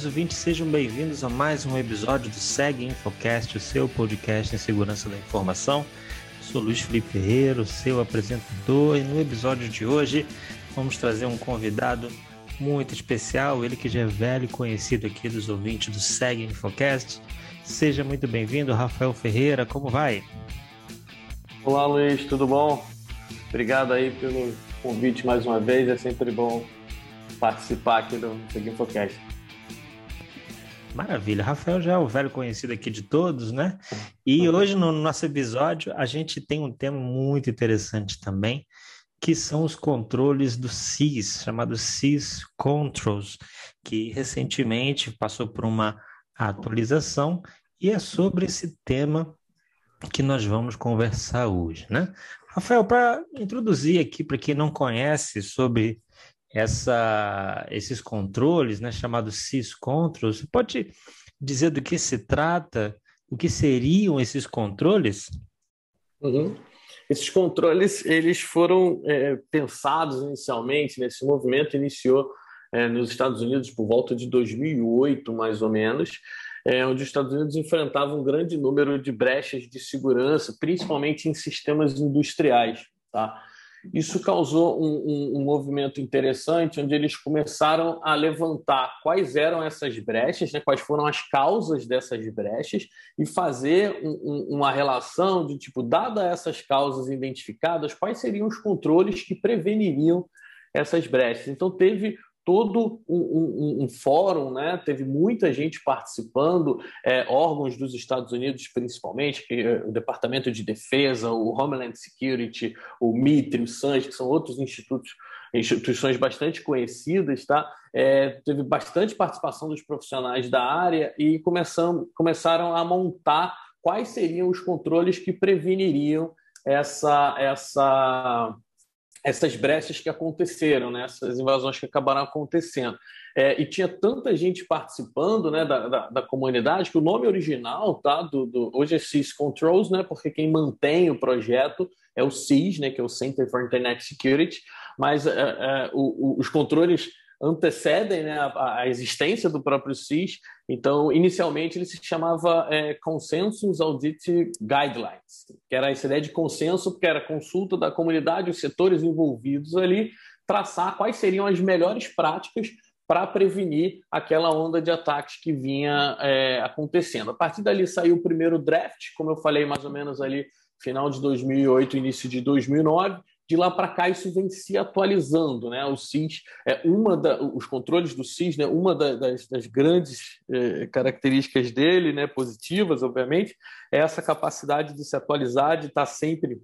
queridos ouvintes, sejam bem-vindos a mais um episódio do Seg Infocast, o seu podcast em segurança da informação. Eu sou Luiz Felipe Ferreira, seu apresentador, e no episódio de hoje vamos trazer um convidado muito especial, ele que já é velho e conhecido aqui dos ouvintes do Seg Infocast. Seja muito bem-vindo, Rafael Ferreira, como vai? Olá, Luiz, tudo bom? Obrigado aí pelo convite mais uma vez, é sempre bom participar aqui do Seg Infocast. Maravilha. Rafael já é o velho conhecido aqui de todos, né? E hoje no nosso episódio a gente tem um tema muito interessante também, que são os controles do SIS, chamado SIS Controls, que recentemente passou por uma atualização e é sobre esse tema que nós vamos conversar hoje, né? Rafael, para introduzir aqui para quem não conhece sobre essa, esses controles, né, chamados syscontrols. Você pode dizer do que se trata? O que seriam esses controles? Uhum. Esses controles eles foram é, pensados inicialmente, nesse movimento iniciou é, nos Estados Unidos por volta de 2008, mais ou menos, é, onde os Estados Unidos enfrentavam um grande número de brechas de segurança, principalmente em sistemas industriais. Tá? Isso causou um, um, um, movimento interessante, onde eles começaram a levantar quais eram essas brechas, né, quais foram as causas dessas brechas, e fazer um, uma relação de tipo, dada essas causas identificadas, quais seriam os controles que preveniriam essas brechas. Então, teve todo um, um, um, fórum, né? teve muita gente participando, é, órgãos dos Estados Unidos, principalmente, que, é, o Departamento de Defesa, o Homeland Security, o MITRE, o SANS, que são outros institutos, instituições bastante conhecidas, tá? É, teve bastante participação dos profissionais da área e começam, começaram a montar quais seriam os controles que preveniriam essa, essa essas brechas que aconteceram, né? essas invasões que acabaram acontecendo. É, e tinha tanta gente participando né, da, da, da, comunidade que o nome original tá, do, do, hoje é CIS Controls, né, porque quem mantém o projeto é o CIS, né, que é o Center for Internet Security, mas é, é, o, o, os controles antecedem né, a, a, existência do próprio SIS. Então, inicialmente, ele se chamava é, Consensus Audit Guidelines, que era essa ideia de consenso, porque era consulta da comunidade, os setores envolvidos ali, traçar quais seriam as melhores práticas para prevenir aquela onda de ataques que vinha é, acontecendo. A partir dali saiu o primeiro draft, como eu falei, mais ou menos ali final de 2008, início de 2009, de lá para cá isso vem se atualizando, né? O SIS é uma da, os controles do SIS, né? Uma da, das, das, grandes eh, características dele, né? Positivas, obviamente, é essa capacidade de se atualizar, de estar tá sempre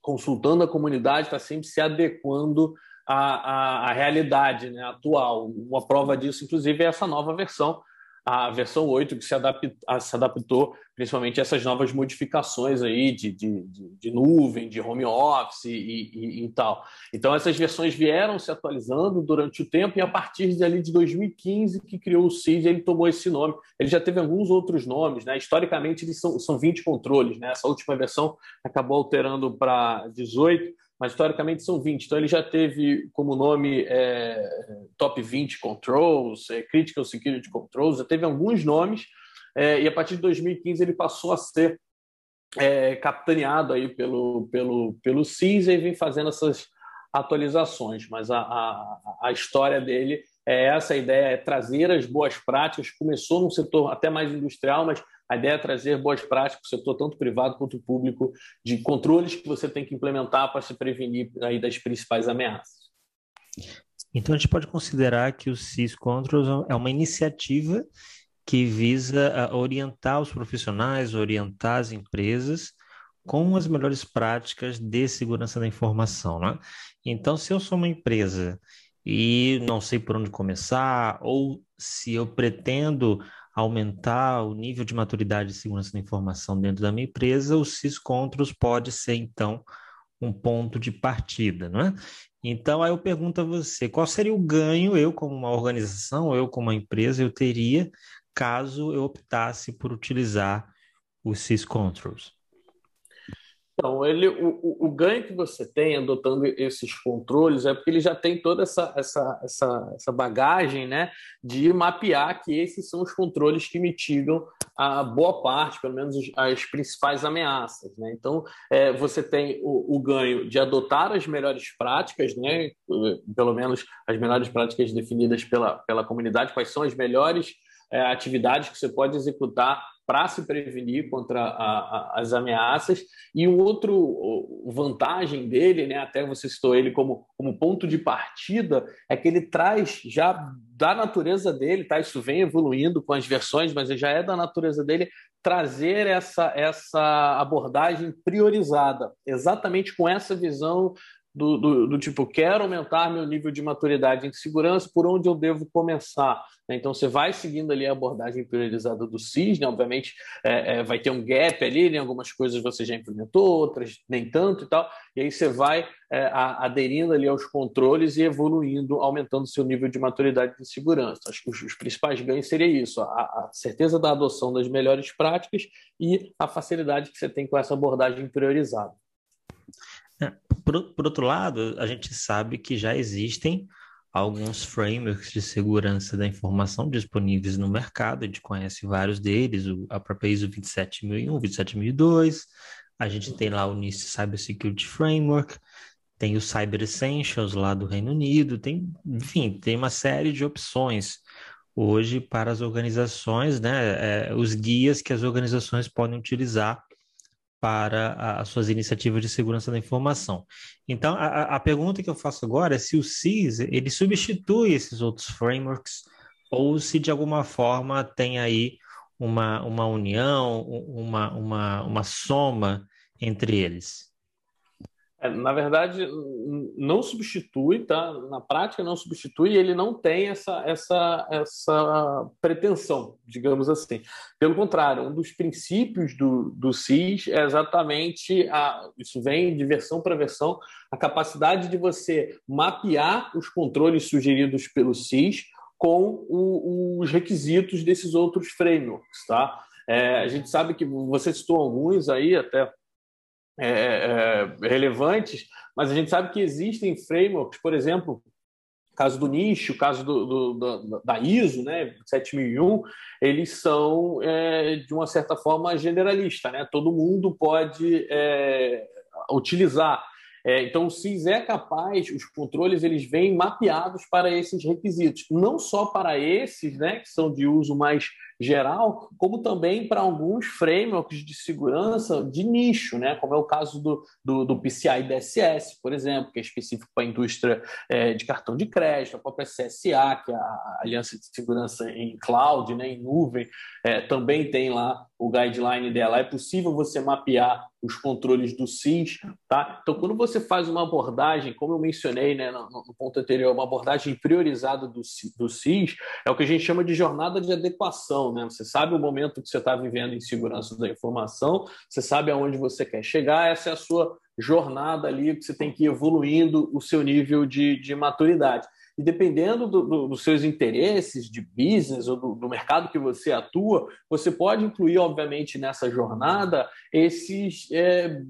consultando a comunidade, estar tá sempre se adequando à, à, à realidade né? atual. Uma prova disso, inclusive, é essa nova versão a versão 8 que se, adaptou, se adaptou principalmente a essas novas modificações aí de, de, de, de nuvem, de home office e, e, e, tal. Então essas versões vieram se atualizando durante o tempo e a partir de ali de 2015 que criou o CID, ele tomou esse nome. Ele já teve alguns outros nomes, né? Historicamente eles são, são 20 controles, né? Essa última versão acabou alterando para 18 mas historicamente são 20. Então ele já teve como nome é, Top 20 Controls, é, Critical Security Controls, já teve alguns nomes, é, e a partir de 2015 ele passou a ser é, capitaneado aí pelo, pelo, pelo CIS e vem fazendo essas atualizações. Mas a, a, a história dele é essa, a ideia é trazer as boas práticas, começou num setor até mais industrial, mas a ideia é trazer boas práticas para o setor, tanto privado quanto público, de controles que você tem que implementar para se prevenir aí das principais ameaças. Então, a gente pode considerar que o CIS Controls é uma iniciativa que visa orientar os profissionais, orientar as empresas com as melhores práticas de segurança da informação. Né? Então, se eu sou uma empresa e não sei por onde começar, ou se eu pretendo aumentar o nível de maturidade de segurança da informação dentro da minha empresa, o SysControls pode ser, então, um ponto de partida, não é? Então, aí eu pergunto a você, qual seria o ganho eu, como uma organização, eu, como uma empresa, eu teria caso eu optasse por utilizar o SysControls? Então, ele, o, o, ganho que você tem adotando esses controles é porque ele já tem toda essa, essa, essa, essa bagagem né, de mapear que esses são os controles que mitigam a boa parte, pelo menos as principais ameaças. Né? Então, é, você tem o, o, ganho de adotar as melhores práticas, né, pelo menos as melhores práticas definidas pela, pela comunidade, quais são as melhores é, atividades que você pode executar para se prevenir contra a, a, as ameaças. E um outro vantagem dele, né, até você citou ele como, como ponto de partida, é que ele traz já da natureza dele, tá? Isso vem evoluindo com as versões, mas já é da natureza dele trazer essa, essa abordagem priorizada, exatamente com essa visão do, do, do, tipo, quero aumentar meu nível de maturidade em segurança, por onde eu devo começar? Né? Então, você vai seguindo ali a abordagem priorizada do CIS, né? obviamente é, é, vai ter um gap ali, né? algumas coisas você já implementou, outras nem tanto e tal, e aí você vai é, a, aderindo ali aos controles e evoluindo, aumentando seu nível de maturidade de segurança. Acho que os, os principais ganhos seria isso, a, a certeza da adoção das melhores práticas e a facilidade que você tem com essa abordagem priorizada. Por, por outro lado, a gente sabe que já existem alguns frameworks de segurança da informação disponíveis no mercado, a gente conhece vários deles, a própria ISO 27001, 27002, a gente tem lá o NIST Cyber Security Framework, tem o Cyber Essentials lá do Reino Unido, tem, enfim, tem uma série de opções. Hoje para as organizações, né, é, os guias que as organizações podem utilizar para as suas iniciativas de segurança da informação. Então, a, a, pergunta que eu faço agora é se o CIS ele substitui esses outros frameworks ou se de alguma forma tem aí uma, uma união, uma, uma, uma soma entre eles. É, na verdade, não substitui, tá? Na prática, não substitui, ele não tem essa, essa, essa pretensão, digamos assim. Pelo contrário, um dos princípios do, do CIS é exatamente a, isso vem de versão para versão, a capacidade de você mapear os controles sugeridos pelo CIS com o, os requisitos desses outros frameworks, tá? É, a gente sabe que você citou alguns aí, até é, é, relevantes, mas a gente sabe que existem frameworks, por exemplo, caso do nicho, caso do, do, do, da ISO, né, 7001, eles são é, de uma certa forma generalista, né? Todo mundo pode é, utilizar. É, então, o CIS é capaz, os controles eles vêm mapeados para esses requisitos, não só para esses, né, que são de uso mais geral, como também para alguns frameworks de segurança de nicho, né? como é o caso do, do, do PCI DSS, por exemplo, que é específico para a indústria é, de cartão de crédito, a própria CSA, que é a Aliança de Segurança em Cloud, né, em nuvem, é, também tem lá o guideline dela. É possível você mapear os controles do SIS, tá? Então, quando você faz uma abordagem, como eu mencionei né, no, no ponto anterior, uma abordagem priorizada do, do SIS, é o que a gente chama de jornada de adequação, né? Você sabe o momento que você está vivendo em segurança da informação, você sabe aonde você quer chegar, essa é a sua jornada ali que você tem que ir evoluindo o seu nível de, de maturidade. E dependendo do, do, dos seus interesses de business ou do, do, mercado que você atua, você pode incluir, obviamente, nessa jornada esses é,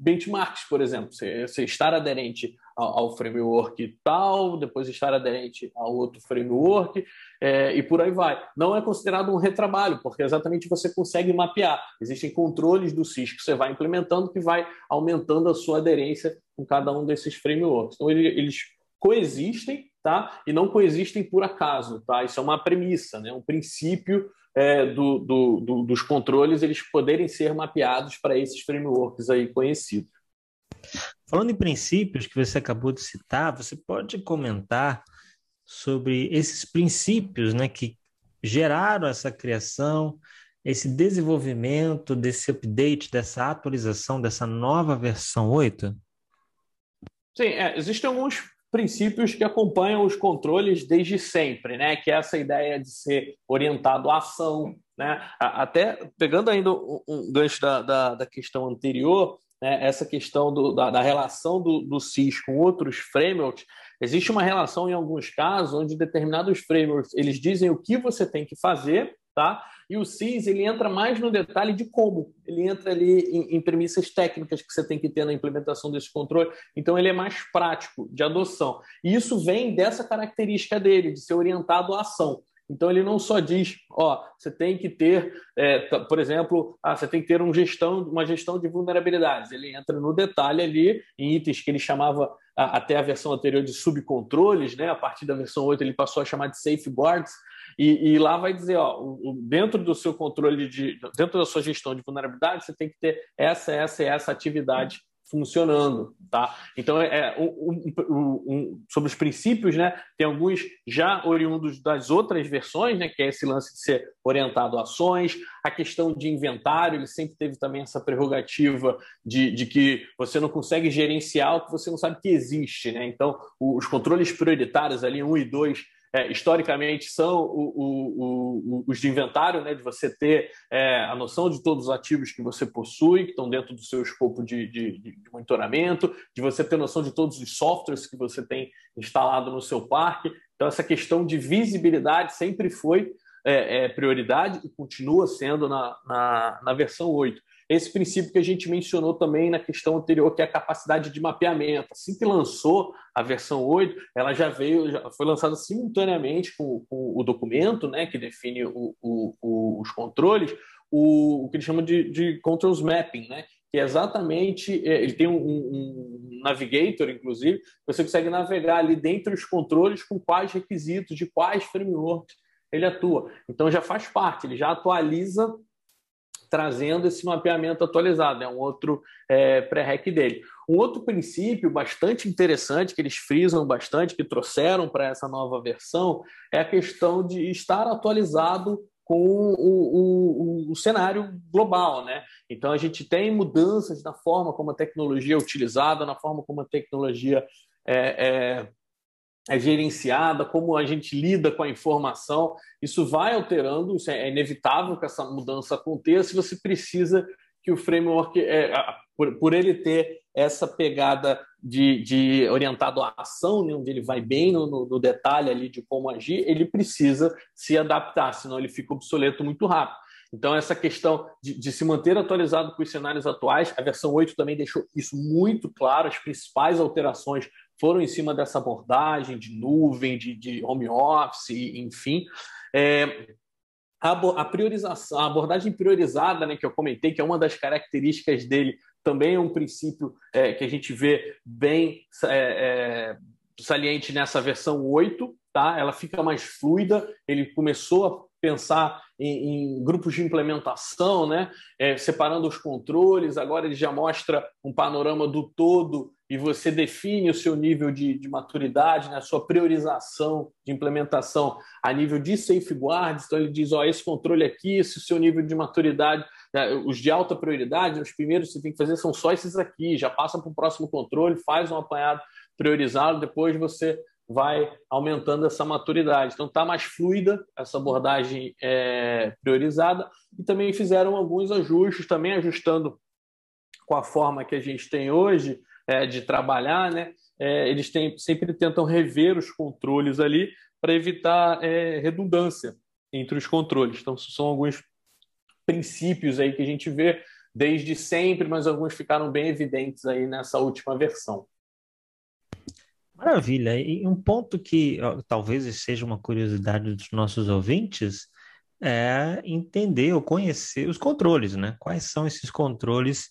benchmarks, por exemplo. Você, você estar aderente ao, ao, framework tal, depois estar aderente ao outro framework é, e por aí vai. Não é considerado um retrabalho, porque exatamente você consegue mapear. Existem controles do SIS que você vai implementando que vai aumentando a sua aderência com cada um desses frameworks. Então, eles coexistem tá? E não coexistem por acaso, tá? Isso é uma premissa, né? Um princípio é, do, do, do, dos controles eles poderem ser mapeados para esses frameworks aí conhecidos. Falando em princípios que você acabou de citar, você pode comentar sobre esses princípios, né, que geraram essa criação, esse desenvolvimento desse update, dessa atualização, dessa nova versão 8? Sim, é, existem alguns princípios que acompanham os controles desde sempre, né? Que é essa ideia de ser orientado à ação, né? Até pegando ainda um gancho da, da, da questão anterior, né? essa questão do, da, da, relação do, do CIS com outros frameworks, existe uma relação em alguns casos onde determinados frameworks eles dizem o que você tem que fazer tá? E o CIS ele entra mais no detalhe de como. Ele entra ali em, em, premissas técnicas que você tem que ter na implementação desse controle. Então ele é mais prático de adoção. E isso vem dessa característica dele, de ser orientado à ação. Então ele não só diz, ó, você tem que ter, é, por exemplo, ah, você tem que ter um gestão, uma gestão de vulnerabilidades. Ele entra no detalhe ali em itens que ele chamava até a versão anterior de subcontroles, né? A partir da versão 8 ele passou a chamar de safeguards. E, e lá vai dizer, ó, dentro do seu controle de, dentro da sua gestão de vulnerabilidade, você tem que ter essa, essa e essa atividade funcionando, tá? Então, é, um, um, um, sobre os princípios, né? Tem alguns já oriundos das outras versões, né? Que é esse lance de ser orientado a ações, a questão de inventário, ele sempre teve também essa prerrogativa de, de que você não consegue gerenciar o que você não sabe que existe, né? Então, os controles prioritários ali, um e dois, é, historicamente são o, o, o, os de inventário, né, de você ter é, a noção de todos os ativos que você possui, que estão dentro do seu escopo de, de, de, monitoramento, de você ter noção de todos os softwares que você tem instalado no seu parque. Então, essa questão de visibilidade sempre foi é, é prioridade e continua sendo na, na, na versão 8 esse princípio que a gente mencionou também na questão anterior, que é a capacidade de mapeamento. Assim que lançou a versão 8, ela já veio, já foi lançada simultaneamente com, com o documento, né, que define o, o, o, os controles, o, que eles chamam de, de controls mapping, né, que é exatamente, é, ele tem um, um, navigator, inclusive, você consegue navegar ali dentro dos controles com quais requisitos, de quais frameworks ele atua. Então já faz parte, ele já atualiza trazendo esse mapeamento atualizado, é um outro é, pré-rec dele. Um outro princípio bastante interessante, que eles frisam bastante, que trouxeram para essa nova versão, é a questão de estar atualizado com o, o, o, cenário global. Né? Então, a gente tem mudanças na forma como a tecnologia é utilizada, na forma como a tecnologia é, é é gerenciada, como a gente lida com a informação, isso vai alterando, isso é inevitável que essa mudança aconteça, você precisa que o framework, é, por, por, ele ter essa pegada de, de orientado à ação, né, onde ele vai bem no, no, no, detalhe ali de como agir, ele precisa se adaptar, senão ele fica obsoleto muito rápido. Então, essa questão de, de, se manter atualizado com os cenários atuais, a versão 8 também deixou isso muito claro, as principais alterações foram em cima dessa abordagem de nuvem, de, de home office, enfim. É, a, a, priorização, a abordagem priorizada, né, que eu comentei, que é uma das características dele, também é um princípio é, que a gente vê bem é, é saliente nessa versão 8, tá? ela fica mais fluida, ele começou a pensar em, em grupos de implementação, né? É, separando os controles, agora ele já mostra um panorama do todo e você define o seu nível de, de maturidade, né, a sua priorização de implementação a nível de safeguards. Então, ele diz: ó, esse controle aqui, esse seu nível de maturidade, né, os de alta prioridade, os primeiros que você tem que fazer são só esses aqui, já passa para o próximo controle, faz um apanhado priorizado, depois você vai aumentando essa maturidade. Então, está mais fluida essa abordagem é, priorizada e também fizeram alguns ajustes, também ajustando com a forma que a gente tem hoje é, de trabalhar, né? É, eles têm, sempre tentam rever os controles ali para evitar é, redundância entre os controles. Então, são alguns princípios aí que a gente vê desde sempre, mas alguns ficaram bem evidentes aí nessa última versão. Maravilha. E um ponto que ó, talvez seja uma curiosidade dos nossos ouvintes é entender ou conhecer os controles, né? Quais são esses controles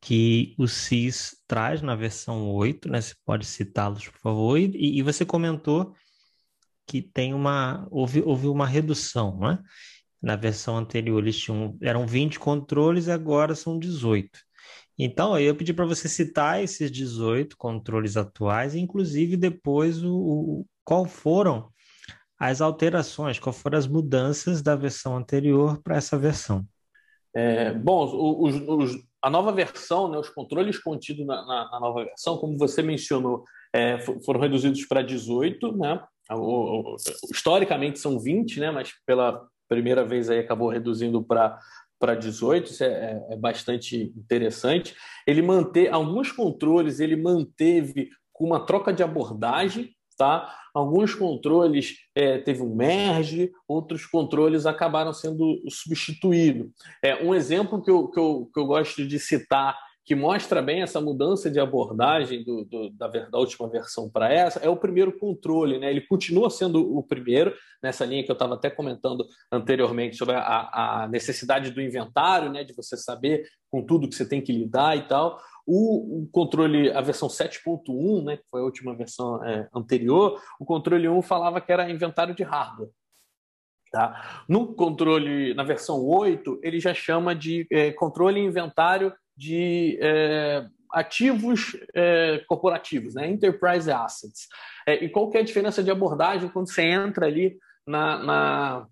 que o CIS traz na versão 8, né? Você pode citá-los, por favor. E, e, você comentou que tem uma houve, houve uma redução, né? Na versão anterior eles tinham eram 20 controles, agora são 18. Então, eu pedi para você citar esses 18 controles atuais, inclusive depois o, o qual foram as alterações, qual foram as mudanças da versão anterior para essa versão. É, bom, os, os, a nova versão, né, os controles contidos na, na, na nova versão, como você mencionou, é, foram reduzidos para 18, né? O, o, historicamente são 20, né? Mas pela primeira vez aí acabou reduzindo para para 18, isso é, é, é, bastante interessante. Ele manteve alguns controles, ele manteve com uma troca de abordagem, tá? Alguns controles é, teve um merge, outros controles acabaram sendo substituídos. É, um exemplo que eu, que, eu, que eu gosto de citar que mostra bem essa mudança de abordagem do, do, da, da, última versão para essa, é o primeiro controle. Né? Ele continua sendo o primeiro, nessa linha que eu estava até comentando anteriormente sobre a, a, necessidade do inventário, né? de você saber com tudo que você tem que lidar e tal. O, o controle, a versão 7.1, né, que foi a última versão é, anterior, o controle 1 falava que era inventário de hardware. Tá? No controle, na versão 8, ele já chama de é, controle inventário de é, ativos é, corporativos, né? enterprise assets. É, e qual é a diferença de abordagem quando você entra ali na, na,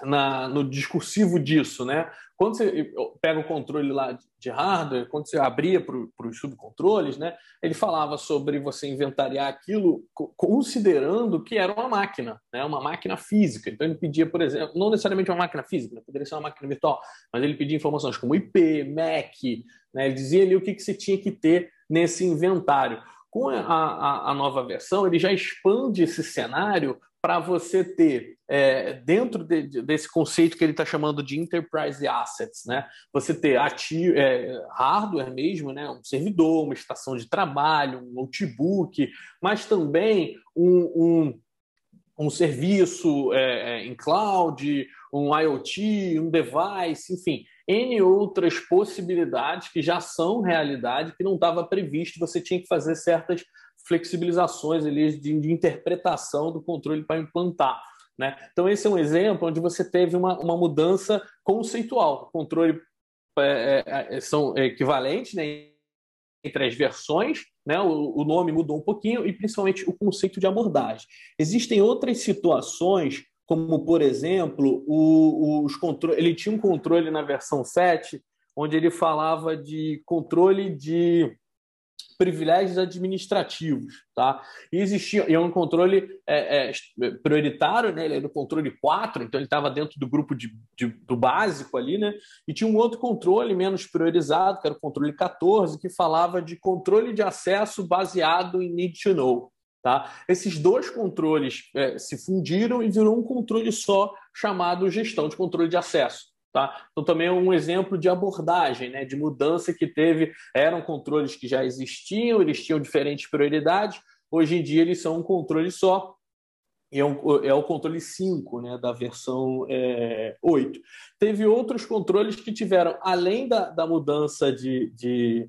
na, no discursivo disso? Né? Quando você pega o controle lá de hardware, quando você abria para os subcontroles, né, ele falava sobre você inventariar aquilo considerando que era uma máquina, né, uma máquina física. Então ele pedia, por exemplo, não necessariamente uma máquina física, né, poderia ser uma máquina virtual, mas ele pedia informações como IP, MAC, né, ele dizia ali o que, que você tinha que ter nesse inventário. Com a, a, a nova versão, ele já expande esse cenário para você ter, é, dentro de, desse conceito que ele está chamando de enterprise assets, né? você ter ativo, é, hardware mesmo, né? um servidor, uma estação de trabalho, um notebook, mas também um, um, um serviço é, é em cloud, um IoT, um device, enfim, N outras possibilidades que já são realidade, que não estava previsto, você tinha que fazer certas flexibilizações ali de, de interpretação do controle para implantar. Né? Então, esse é um exemplo onde você teve uma, uma mudança conceitual. O controle é, é, é são equivalentes né, entre as versões, né? O, o, nome mudou um pouquinho e principalmente o conceito de abordagem. Existem outras situações, como por exemplo, o, os controle, ele tinha um controle na versão 7, onde ele falava de controle de privilégios administrativos, tá? E existia e é um controle é, é, prioritário, né? Ele era o controle 4, então ele estava dentro do grupo de, de, do básico ali, né? E tinha um outro controle menos priorizado, que era o controle 14, que falava de controle de acesso baseado em need to know. Tá? Esses dois controles é, se fundiram e virou um controle só chamado gestão de controle de acesso. Tá? Então, também é um exemplo de abordagem, né, de mudança que teve. Eram controles que já existiam, eles tinham diferentes prioridades. Hoje em dia, eles são um controle só. É, um, é o controle 5 né, da versão é, 8. Teve outros controles que tiveram, além da, da mudança de, de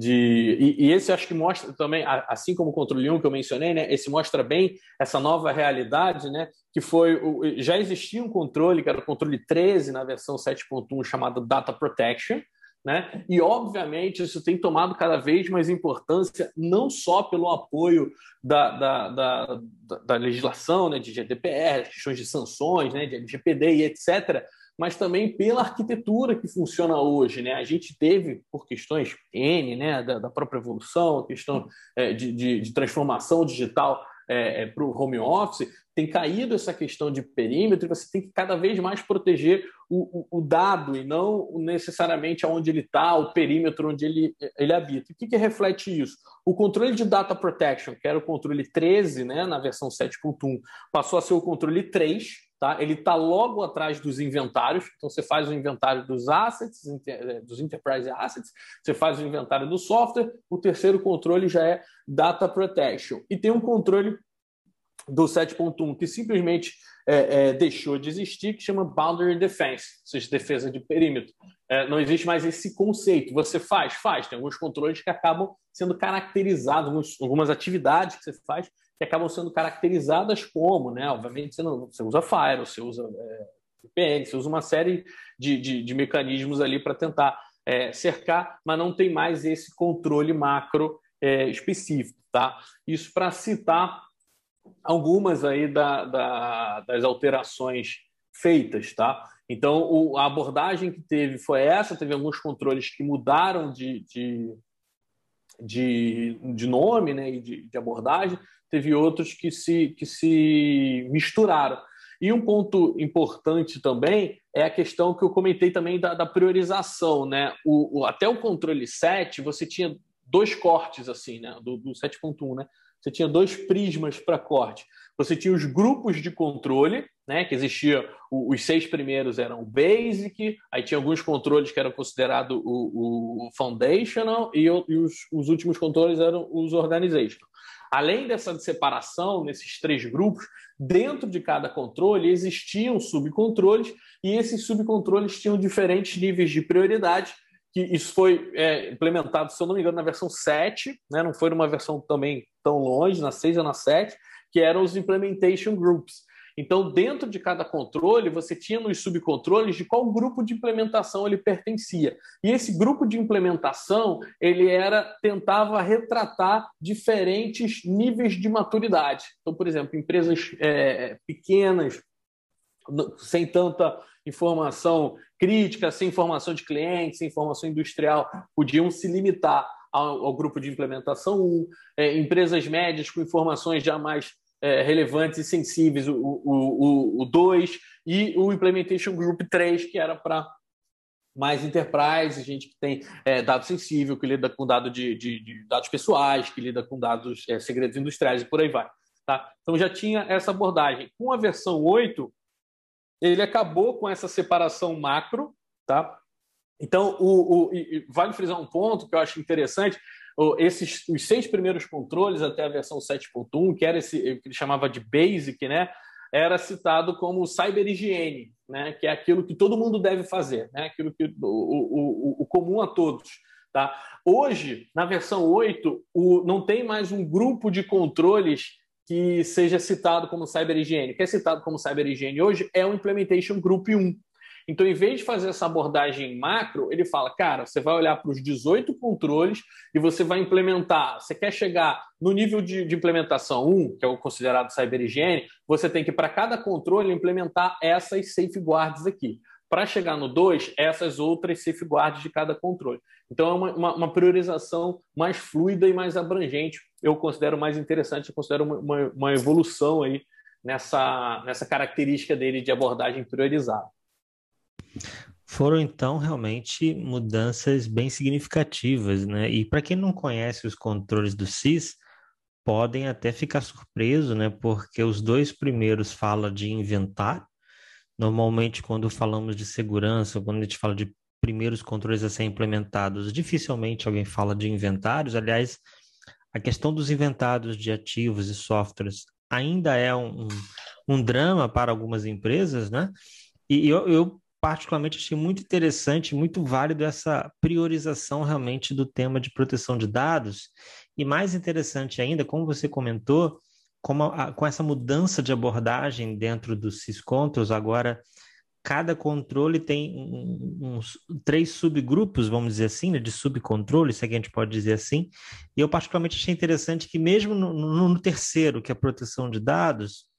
de e, e, esse acho que mostra também, assim como o controle 1 que eu mencionei, né, esse mostra bem essa nova realidade, né, que foi o, já existia um controle, que era o controle 13 na versão 7.1 chamado Data Protection, né? E obviamente isso tem tomado cada vez mais importância, não só pelo apoio da, da, da, da legislação, né, de GDPR, questões de sanções, né, de LGPD e etc., mas também pela arquitetura que funciona hoje. Né? A gente teve, por questões N, né, da, da própria evolução, questão é, de, de, de, transformação digital é, é, para o home office, tem caído essa questão de perímetro e você tem que cada vez mais proteger o, o, o dado e não necessariamente aonde ele está, o perímetro onde ele, ele habita. O que, que reflete isso? O controle de data protection, que era o controle 13, né, na versão 7.1, passou a ser o controle 3, Tá? Ele está logo atrás dos inventários, então você faz o inventário dos assets, eh, dos enterprise assets, você faz o inventário do software, o terceiro controle já é data protection. E tem um controle do 7.1 que simplesmente é, é, deixou de existir, que chama boundary defense, ou seja, defesa de perímetro. É, não existe mais esse conceito. Você faz? Faz. Tem alguns controles que acabam sendo caracterizados, algumas atividades que você faz que acabam sendo caracterizadas como, né? Obviamente você, não, você usa Fire, você usa é, VPN, você usa uma série de, de, de mecanismos ali para tentar é, cercar, mas não tem mais esse controle macro é, específico, tá? Isso para citar algumas aí da, da, das alterações feitas, tá? Então, o, a abordagem que teve foi essa, teve alguns controles que mudaram de, de, de, de nome né, e de, de abordagem, teve outros que se, que se misturaram. E um ponto importante também é a questão que eu comentei também da, da priorização. Né? O, o, até o controle 7, você tinha dois cortes assim, né? do, do 7.1. Né? você tinha dois prismas para corte. Você tinha os grupos de controle, né, que existia, os seis primeiros eram basic, aí tinha alguns controles que eram considerados o, o foundational e, e os, os, últimos controles eram os organizational. Além dessa separação nesses três grupos, dentro de cada controle existiam subcontroles e esses subcontroles tinham diferentes níveis de prioridade que isso foi é, implementado, se eu não me engano, na versão 7, né? não foi numa versão também tão longe, na 6 ou na 7, que eram os implementation groups. Então, dentro de cada controle, você tinha nos subcontroles de qual grupo de implementação ele pertencia. E esse grupo de implementação, ele era tentava retratar diferentes níveis de maturidade. Então, por exemplo, empresas é, pequenas, sem tanta informação crítica, sem informação de clientes, sem informação industrial, podiam se limitar ao, ao grupo de implementação 1. É, empresas médias com informações já mais é, relevantes e sensíveis, o 2, o, o, dois, e o Implementation Group 3, que era para mais enterprise, gente que tem é, dado sensível, que lida com dado de, de, de, dados pessoais, que lida com dados é, segredos industriais e por aí vai. Tá? Então já tinha essa abordagem. Com a versão 8, ele acabou com essa separação macro, tá? Então, o, o vale frisar um ponto que eu acho interessante, esses os seis primeiros controles até a versão 7.1, que era esse que ele chamava de basic, né? Era citado como cyber higiene, né? Que é aquilo que todo mundo deve fazer, né? Aquilo que o, o, o comum a todos. Tá? Hoje, na versão 8, o, não tem mais um grupo de controles que seja citado como cyber higiene. O que é citado como cyber higiene hoje é o Implementation Group 1. Então, em vez de fazer essa abordagem macro, ele fala, cara, você vai olhar para os 18 controles e você vai implementar. Você quer chegar no nível de, de implementação 1, que é o considerado cyber higiene, você tem que, para cada controle, implementar essas safeguards aqui. Para chegar no 2, essas outras safeguards de cada controle. Então, é uma, uma, uma, priorização mais fluida e mais abrangente. Eu considero mais interessante, eu considero uma, uma evolução aí nessa, nessa característica dele de abordagem priorizada. Foram então realmente mudanças bem significativas, né? E para quem não conhece os controles do CIS, podem até ficar surpreso, né? Porque os dois primeiros falam de inventar. Normalmente, quando falamos de segurança, quando a gente fala de primeiros controles a serem implementados, dificilmente alguém fala de inventários. Aliás, a questão dos inventários de ativos e softwares ainda é um, um, um drama para algumas empresas, né? E eu, eu particularmente achei muito interessante, muito válido essa priorização realmente do tema de proteção de dados. E mais interessante ainda, como você comentou, como a, com essa mudança de abordagem dentro do SysControls, agora cada controle tem uns três subgrupos, vamos dizer assim, né, de subcontrole, se é que a gente pode dizer assim. E eu particularmente achei interessante que mesmo no, no, no terceiro, que é a proteção de dados,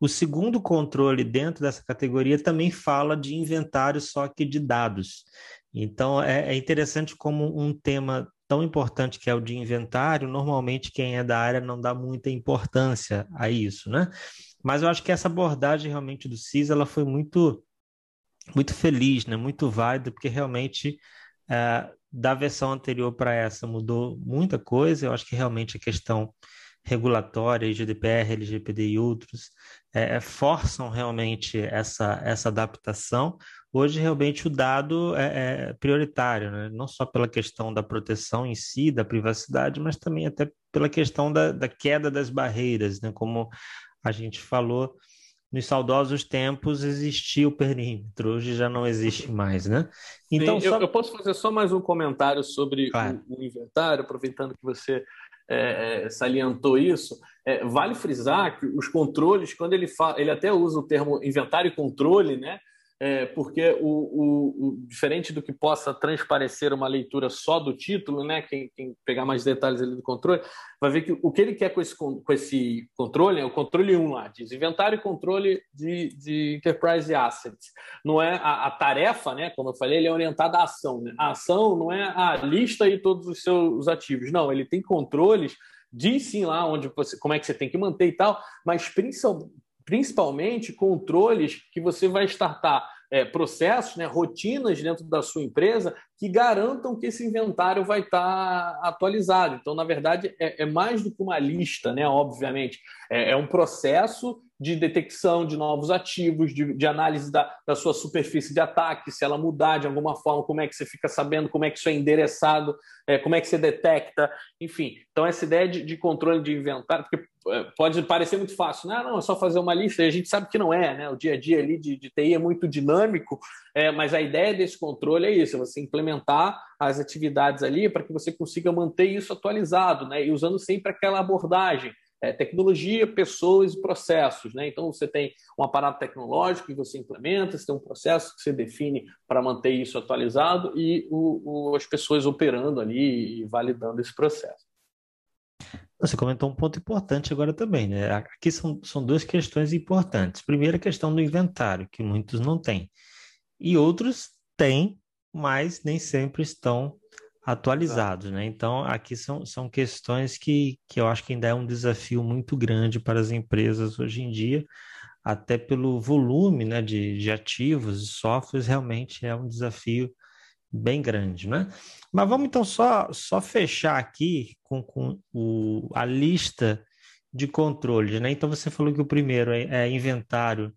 o segundo controle dentro dessa categoria também fala de inventário, só que de dados. Então, é, é interessante como um tema tão importante que é o de inventário, normalmente quem é da área não dá muita importância a isso, né? Mas eu acho que essa abordagem realmente do CIS, ela foi muito, muito feliz, né? Muito válida, porque realmente é, da versão anterior para essa mudou muita coisa. Eu acho que realmente a questão regulatória, GDPR, LGPD e outros, é, é, forçam realmente essa, essa adaptação. Hoje, realmente, o dado é, é prioritário, né? não só pela questão da proteção em si, da privacidade, mas também até pela questão da, da queda das barreiras, né? como a gente falou, nos saudosos tempos existia o perímetro, hoje já não existe mais, né? Então, Sim, só... eu, eu, posso fazer só mais um comentário sobre claro. o, o, inventário, aproveitando que você é, é, salientou isso, é, vale frisar que os controles, quando ele fala, ele até usa o termo inventário e controle, né? É, porque o, o, o, diferente do que possa transparecer uma leitura só do título, né, quem, quem, pegar mais detalhes ali do controle, vai ver que o que ele quer com esse, com esse controle é o controle 1 lá, diz inventário e controle de, de enterprise assets. Não é a, a, tarefa, né, como eu falei, ele é orientado à ação. Né? A ação não é a lista e todos os seus ativos, não, ele tem controles diz sim lá onde você, como é que você tem que manter e tal, mas principalmente controles que você vai startar é, processos, né, rotinas dentro da sua empresa que garantam que esse inventário vai estar atualizado. Então, na verdade, é, é mais do que uma lista, né? Obviamente, é, é um processo de detecção de novos ativos, de, de análise da, da, sua superfície de ataque, se ela mudar de alguma forma, como é que você fica sabendo, como é que isso é endereçado, é, como é que você detecta, enfim. Então, essa ideia de, de controle de inventário, porque é, pode parecer muito fácil, né? não, é só fazer uma lista, e a gente sabe que não é, né? O dia a dia ali de, de TI é muito dinâmico, é, mas a ideia desse controle é isso, é você implementar as atividades ali para que você consiga manter isso atualizado, né? E usando sempre aquela abordagem é, tecnologia, pessoas e processos. Né? Então, você tem um aparato tecnológico que você implementa, você tem um processo que você define para manter isso atualizado e o, o, as pessoas operando ali e validando esse processo. Você comentou um ponto importante agora também, né? Aqui são, são duas questões importantes. Primeiro, a questão do inventário, que muitos não têm. E outros têm, mas nem sempre estão atualizados, né? Então, aqui são, são questões que, que eu acho que ainda é um desafio muito grande para as empresas hoje em dia, até pelo volume né, de, de ativos e softwares, realmente é um desafio bem grande, né? Mas vamos então só, só fechar aqui com, com o, a lista de controles, né? Então, você falou que o primeiro é, é inventário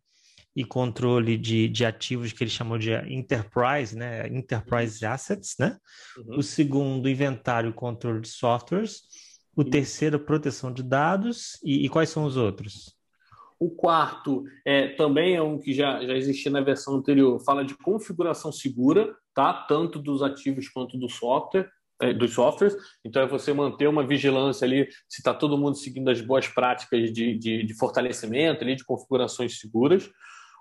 e controle de, de ativos que ele chamou de enterprise, né? Enterprise uhum. assets, né? Uhum. O segundo, inventário e controle de softwares. O uhum. terceiro, proteção de dados. E, e, quais são os outros? O quarto é, também é um que já, já existia na versão anterior, fala de configuração segura, tá? Tanto dos ativos quanto do software é, dos softwares. Então, é você manter uma vigilância ali, se está todo mundo seguindo as boas práticas de, de, de fortalecimento, ali, de configurações seguras.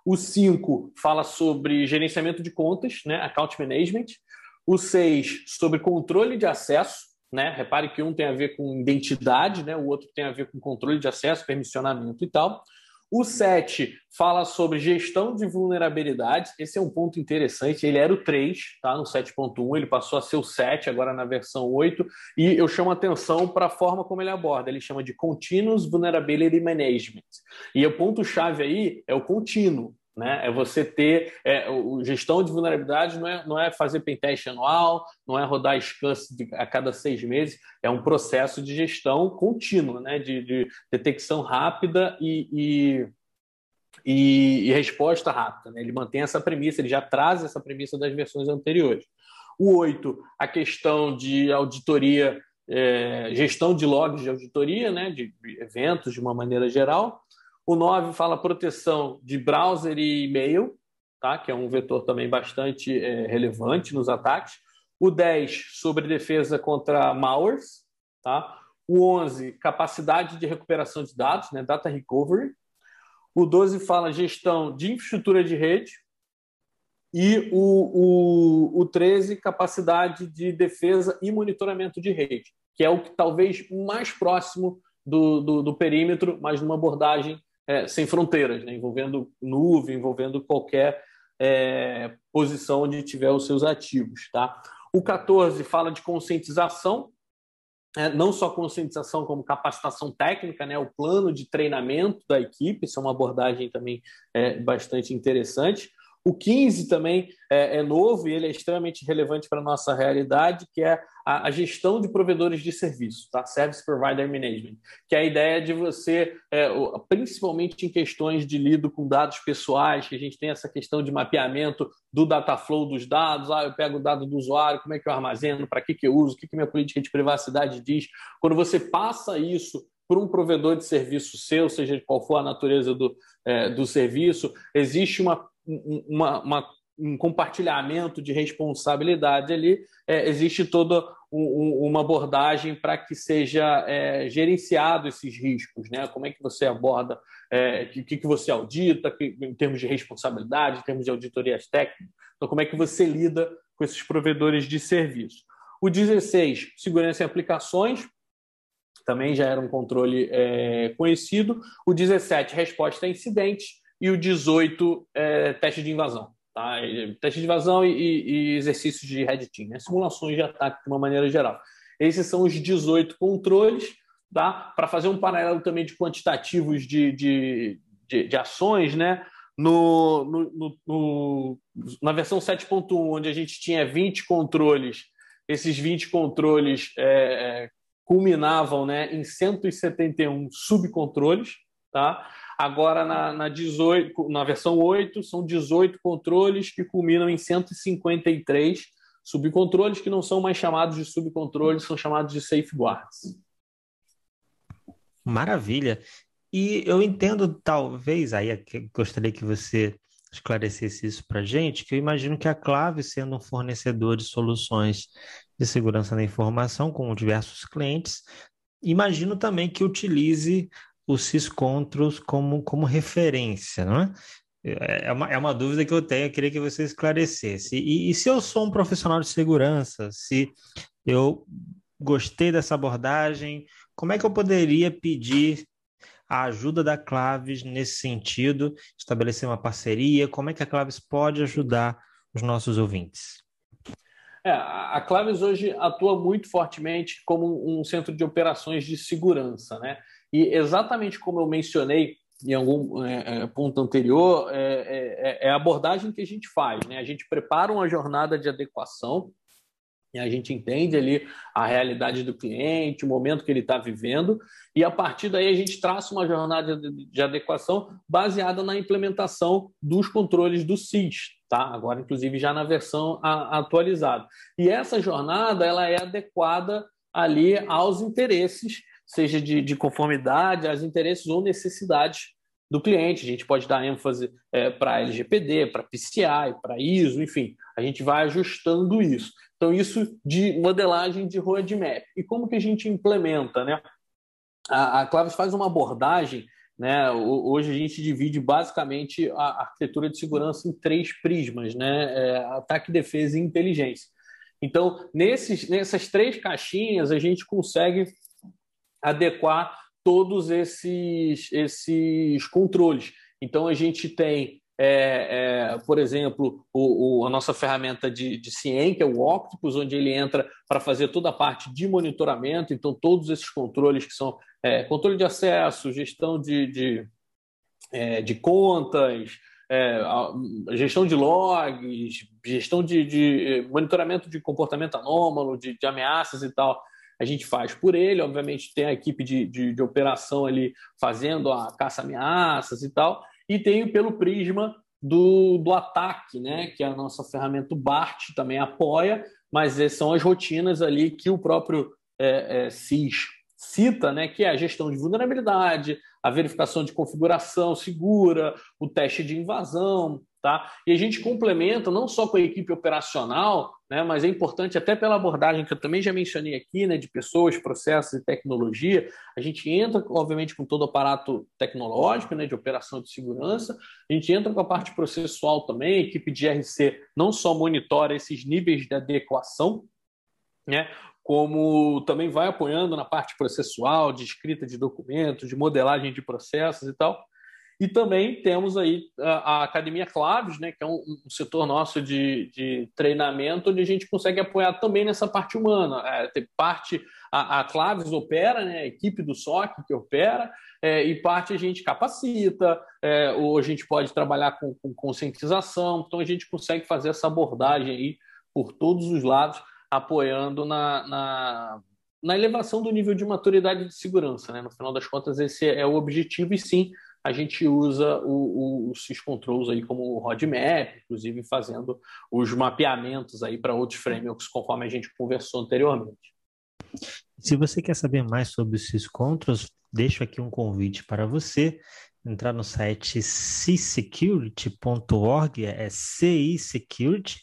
O 5 fala sobre gerenciamento de contas, né, account management. O 6 sobre controle de acesso, né? Repare que um tem a ver com identidade, né? O outro tem a ver com controle de acesso, permissionamento e tal. O 7 fala sobre gestão de vulnerabilidades. Esse é um ponto interessante. Ele era o 3, tá? No 7.1, ele passou a ser o 7 agora na versão 8. E eu chamo atenção para a forma como ele aborda. Ele chama de Continuous Vulnerability Management. E o ponto-chave aí é o contínuo. Né? É você ter é, o, gestão de vulnerabilidade não é, não é fazer pentest anual, não é rodar scans a cada seis meses, é um processo de gestão contínua, né? de, de detecção rápida e, e, e, e resposta rápida. Né? Ele mantém essa premissa, ele já traz essa premissa das versões anteriores. O 8, a questão de auditoria, é, gestão de logs de auditoria, né? de eventos de uma maneira geral. O 9 fala proteção de browser e e-mail, tá? que é um vetor também bastante é, relevante nos ataques. O 10 sobre defesa contra malwares. Tá? O 11, capacidade de recuperação de dados, né? data recovery. O 12 fala gestão de infraestrutura de rede. E o, o, o 13, capacidade de defesa e monitoramento de rede, que é o que talvez mais próximo do, do, do perímetro, mas numa abordagem é, sem fronteiras, né? envolvendo nuvem, envolvendo qualquer é, posição onde tiver os seus ativos. Tá? O 14 fala de conscientização, é, não só conscientização como capacitação técnica, né? o plano de treinamento da equipe, isso é uma abordagem também é, bastante interessante. O 15 também é, é, novo e ele é extremamente relevante para a nossa realidade, que é a, a, gestão de provedores de serviço, tá? Service Provider Management, que é a ideia de você, é, principalmente em questões de lido com dados pessoais, que a gente tem essa questão de mapeamento do data flow dos dados, ah, eu pego o dado do usuário, como é que eu armazeno, para que, que eu uso, o que, que minha política de privacidade diz. Quando você passa isso por um provedor de serviço seu, seja qual for a natureza do, é, do serviço, existe uma uma, uma, um compartilhamento de responsabilidade ali, é, existe toda um, uma abordagem para que seja é, gerenciado esses riscos, né? Como é que você aborda, é, o que, que você audita que, em termos de responsabilidade, em termos de auditorias técnicas. Então, como é que você lida com esses provedores de serviço? O 16, segurança em aplicações, também já era um controle é, conhecido. O 17, resposta a incidentes e o 18 é teste de invasão. Tá? Teste de invasão e, e exercícios de red team, né? simulações de ataque de uma maneira geral. Esses são os 18 controles, tá? para fazer um paralelo também de quantitativos de, de, de, de ações, né? no, no, no, na versão 7.1, onde a gente tinha 20 controles, esses 20 controles é, é, culminavam né, em 171 subcontroles. Tá? Agora, na, na, 18, na versão 8, são 18 controles que culminam em 153 subcontroles, que não são mais chamados de subcontroles, são chamados de safeguards. Maravilha. E eu entendo, talvez, aí gostaria que você esclarecesse isso para a gente, que eu imagino que a Clave, sendo um fornecedor de soluções de segurança da informação com diversos clientes, imagino também que utilize o SysControls como, como referência, não é? É, é uma, é uma dúvida que eu tenho, eu queria que você esclarecesse. E, e se eu sou um profissional de segurança, se eu gostei dessa abordagem, como é que eu poderia pedir a ajuda da Claves nesse sentido, estabelecer uma parceria? Como é que a Claves pode ajudar os nossos ouvintes? É, a Claves hoje atua muito fortemente como um centro de operações de segurança, né? E exatamente como eu mencionei em algum é, é, ponto anterior, é, é, é, a abordagem que a gente faz, né? A gente prepara uma jornada de adequação e a gente entende ali a realidade do cliente, o momento que ele está vivendo, e a partir daí a gente traça uma jornada de, adequação baseada na implementação dos controles do SIS, tá? Agora, inclusive, já na versão atualizada. E essa jornada ela é adequada ali aos interesses, seja de, de conformidade, aos interesses ou necessidades do cliente. A gente pode dar ênfase é, para LGPD, para PCI, para ISO, enfim, a gente vai ajustando isso. Então, isso de modelagem de roadmap. E como que a gente implementa? Né? A, a Claves faz uma abordagem, né? hoje a gente divide basicamente a arquitetura de segurança em três prismas, né? É, ataque, defesa e inteligência. Então, nesses, nessas três caixinhas, a gente consegue adequar todos esses, esses controles. Então, a gente tem, é, é, por exemplo, o, o, a nossa ferramenta de, de CIEM, que é o Octopus, onde ele entra para fazer toda a parte de monitoramento. Então, todos esses controles que são é, controle de acesso, gestão de, de, é, de contas, é, gestão de logs, gestão de, de, monitoramento de comportamento anômalo, de, de ameaças e tal a gente faz por ele, obviamente tem a equipe de, de, de operação ali fazendo a caça-ameaças e tal, e tem pelo prisma do, do ataque, né, que é a nossa ferramenta BART também apoia, mas são as rotinas ali que o próprio é, é, CIS cita, né, que é a gestão de vulnerabilidade, a verificação de configuração segura, o teste de invasão, Tá? E a gente complementa não só com a equipe operacional, né, mas é importante até pela abordagem que eu também já mencionei aqui, né, de pessoas, processos e tecnologia. A gente entra, obviamente, com todo o aparato tecnológico, né, de operação de segurança. A gente entra com a parte processual também. A equipe de RC não só monitora esses níveis de adequação, né, como também vai apoiando na parte processual, de escrita de documentos, de modelagem de processos e tal. E também temos aí a, a Academia Claves, né, que é um, um setor nosso de, de, treinamento, onde a gente consegue apoiar também nessa parte humana. É, tem parte, a, a, Claves opera, né, a equipe do SOC que opera, é, e parte a gente capacita, é, ou a gente pode trabalhar com, com conscientização, então a gente consegue fazer essa abordagem aí por todos os lados, apoiando na, na na elevação do nível de maturidade de segurança. Né? No final das contas, esse é o objetivo, e sim, a gente usa o, o, os syscontrols aí como roadmap, inclusive fazendo os mapeamentos aí para outros frameworks, conforme a gente conversou anteriormente. Se você quer saber mais sobre os syscontrols, deixo aqui um convite para você entrar no site cisecurity.org, é CISecurity,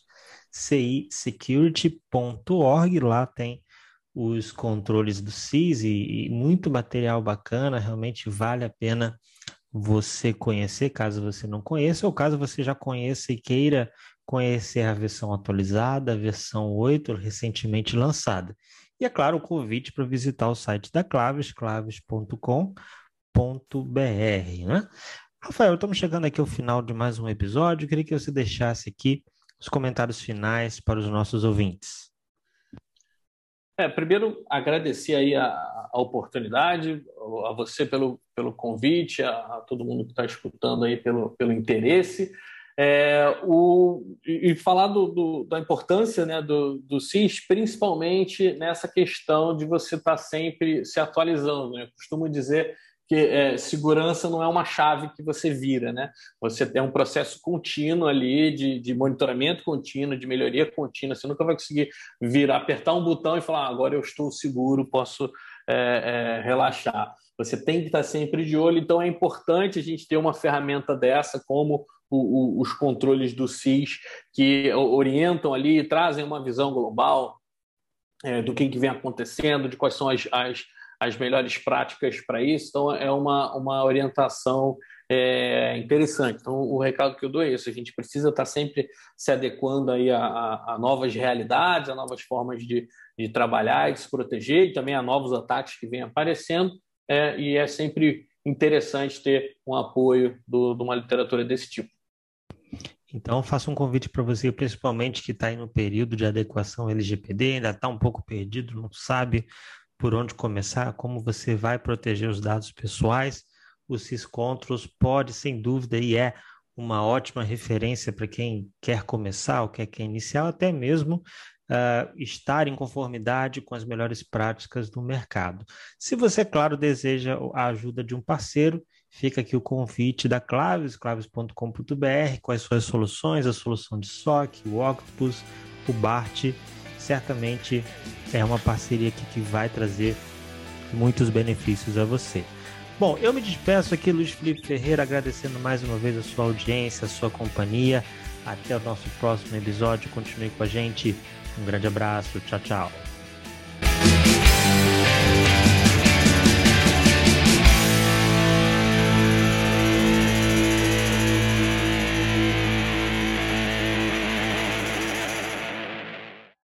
cisecurity.org, lá tem os controles do CIS e, e muito material bacana, realmente vale a pena você conhecer, caso você não conheça, ou caso você já conheça e queira conhecer a versão atualizada, a versão 8, recentemente lançada. E é claro, o convite para visitar o site da Claves, claves.com.br. Né? Rafael, estamos chegando aqui ao final de mais um episódio. Eu queria que você deixasse aqui os comentários finais para os nossos ouvintes. É, primeiro, agradecer aí a, a, oportunidade, a você pelo, pelo convite, a, a todo mundo que está escutando aí pelo, pelo interesse. É, o, e, falar do, do, da importância né, do, do CIS, principalmente nessa questão de você estar tá sempre se atualizando. Né? Eu costumo dizer que é, segurança não é uma chave que você vira, né? Você tem um processo contínuo ali de, de monitoramento contínuo, de melhoria contínua. Você nunca vai conseguir virar, apertar um botão e falar ah, agora eu estou seguro, posso é, é, relaxar. Você tem que estar sempre de olho. Então é importante a gente ter uma ferramenta dessa como o, o, os controles do CIS que orientam ali, trazem uma visão global é, do que, que vem acontecendo, de quais são as, as as melhores práticas para isso. Então, é uma, uma orientação é, interessante. Então, o recado que eu dou é isso: a gente precisa estar sempre se adequando aí a, a, a novas realidades, a novas formas de, de trabalhar e de se proteger, e também a novos ataques que vêm aparecendo. É, e é sempre interessante ter um apoio do, de uma literatura desse tipo. Então, faço um convite para você, principalmente que está aí no período de adequação LGPD, ainda está um pouco perdido, não sabe por onde começar, como você vai proteger os dados pessoais. O Syscontros pode, sem dúvida, e é uma ótima referência para quem quer começar ou quer, quer iniciar, até mesmo uh, estar em conformidade com as melhores práticas do mercado. Se você, claro, deseja a ajuda de um parceiro, fica aqui o convite da Claves, claves.com.br, com as suas soluções, a solução de SOC, o Octopus, o BART certamente é uma parceria aqui que vai trazer muitos benefícios a você. Bom, eu me despeço aqui, Luiz Felipe Ferreira, agradecendo mais uma vez a sua audiência, a sua companhia. Até o nosso próximo episódio. Continue com a gente. Um grande abraço. Tchau, tchau.